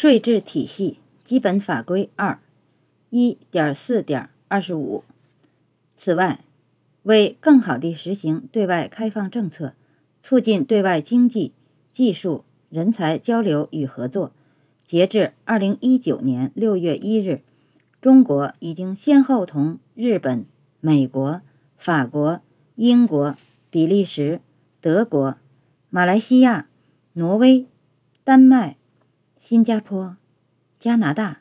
税制体系基本法规二一点四点二十五。此外，为更好地实行对外开放政策，促进对外经济、技术、人才交流与合作，截至二零一九年六月一日，中国已经先后同日本、美国、法国、英国、比利时、德国、马来西亚、挪威、丹麦。新加坡、加拿大、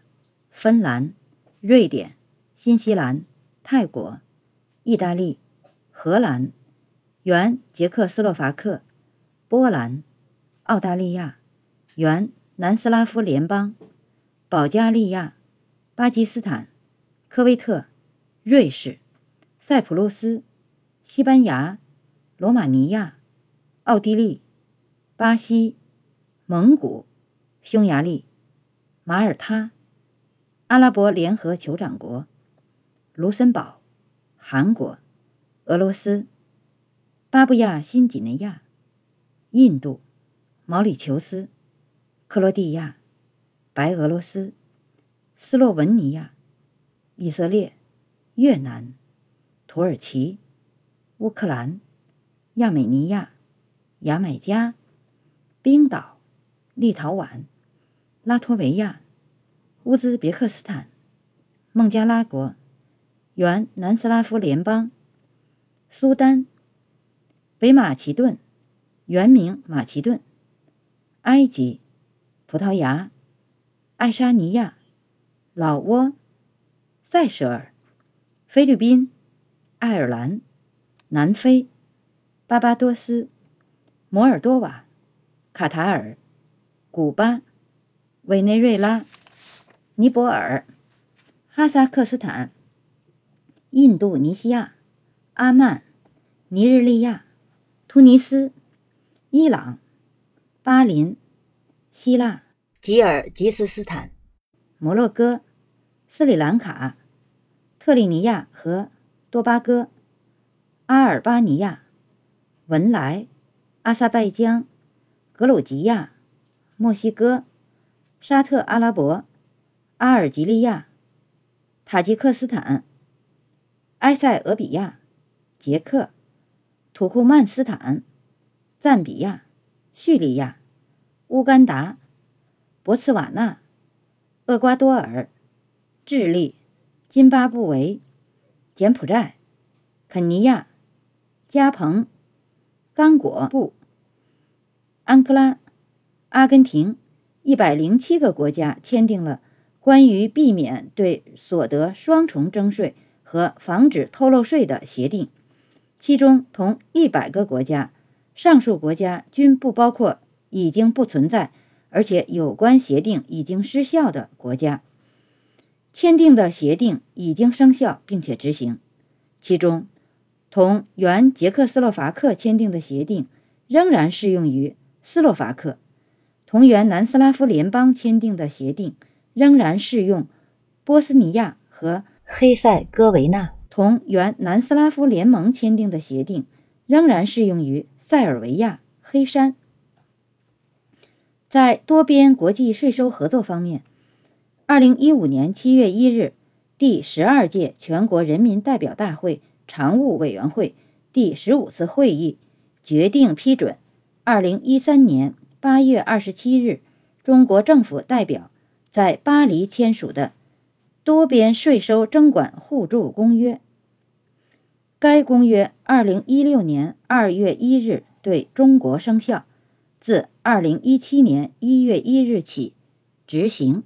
芬兰、瑞典、新西兰、泰国、意大利、荷兰、原捷克斯洛伐克、波兰、澳大利亚、原南斯拉夫联邦、保加利亚、巴基斯坦、科威特、瑞士、塞浦路斯、西班牙、罗马尼亚、奥地利、巴西、蒙古。匈牙利、马耳他、阿拉伯联合酋长国、卢森堡、韩国、俄罗斯、巴布亚新几内亚、印度、毛里求斯、克罗地亚、白俄罗斯、斯洛文尼亚、以色列、越南、土耳其、乌克兰、亚美尼亚、牙买加、冰岛。立陶宛、拉脱维亚、乌兹别克斯坦、孟加拉国、原南斯拉夫联邦、苏丹、北马其顿（原名马其顿）、埃及、葡萄牙、爱沙尼亚、老挝、塞舌尔、菲律宾、爱尔兰、南非、巴巴多斯、摩尔多瓦、卡塔尔。古巴、委内瑞拉、尼泊尔、哈萨克斯坦、印度尼西亚、阿曼、尼日利亚、突尼斯、伊朗、巴林、希腊、吉尔吉斯斯坦、摩洛哥、斯里兰卡、特立尼亚和多巴哥、阿尔巴尼亚、文莱、阿塞拜疆、格鲁吉亚。墨西哥、沙特阿拉伯、阿尔及利亚、塔吉克斯坦、埃塞俄比亚、捷克、土库曼斯坦、赞比亚、叙利亚、乌干达、博茨瓦纳、厄瓜多尔、智利、津巴布韦、柬埔寨、肯尼亚、加蓬、刚果布、安哥拉。阿根廷一百零七个国家签订了关于避免对所得双重征税和防止偷漏税的协定，其中同一百个国家，上述国家均不包括已经不存在而且有关协定已经失效的国家。签订的协定已经生效并且执行，其中同原捷克斯洛伐克签订的协定仍然适用于斯洛伐克。同原南斯拉夫联邦签订的协定仍然适用波斯尼亚和黑塞哥维那。同原南斯拉夫联盟签订的协定仍然适用于塞尔维亚、黑山。在多边国际税收合作方面，二零一五年七月一日，第十二届全国人民代表大会常务委员会第十五次会议决定批准二零一三年。八月二十七日，中国政府代表在巴黎签署的多边税收征管互助公约。该公约二零一六年二月一日对中国生效，自二零一七年一月一日起执行。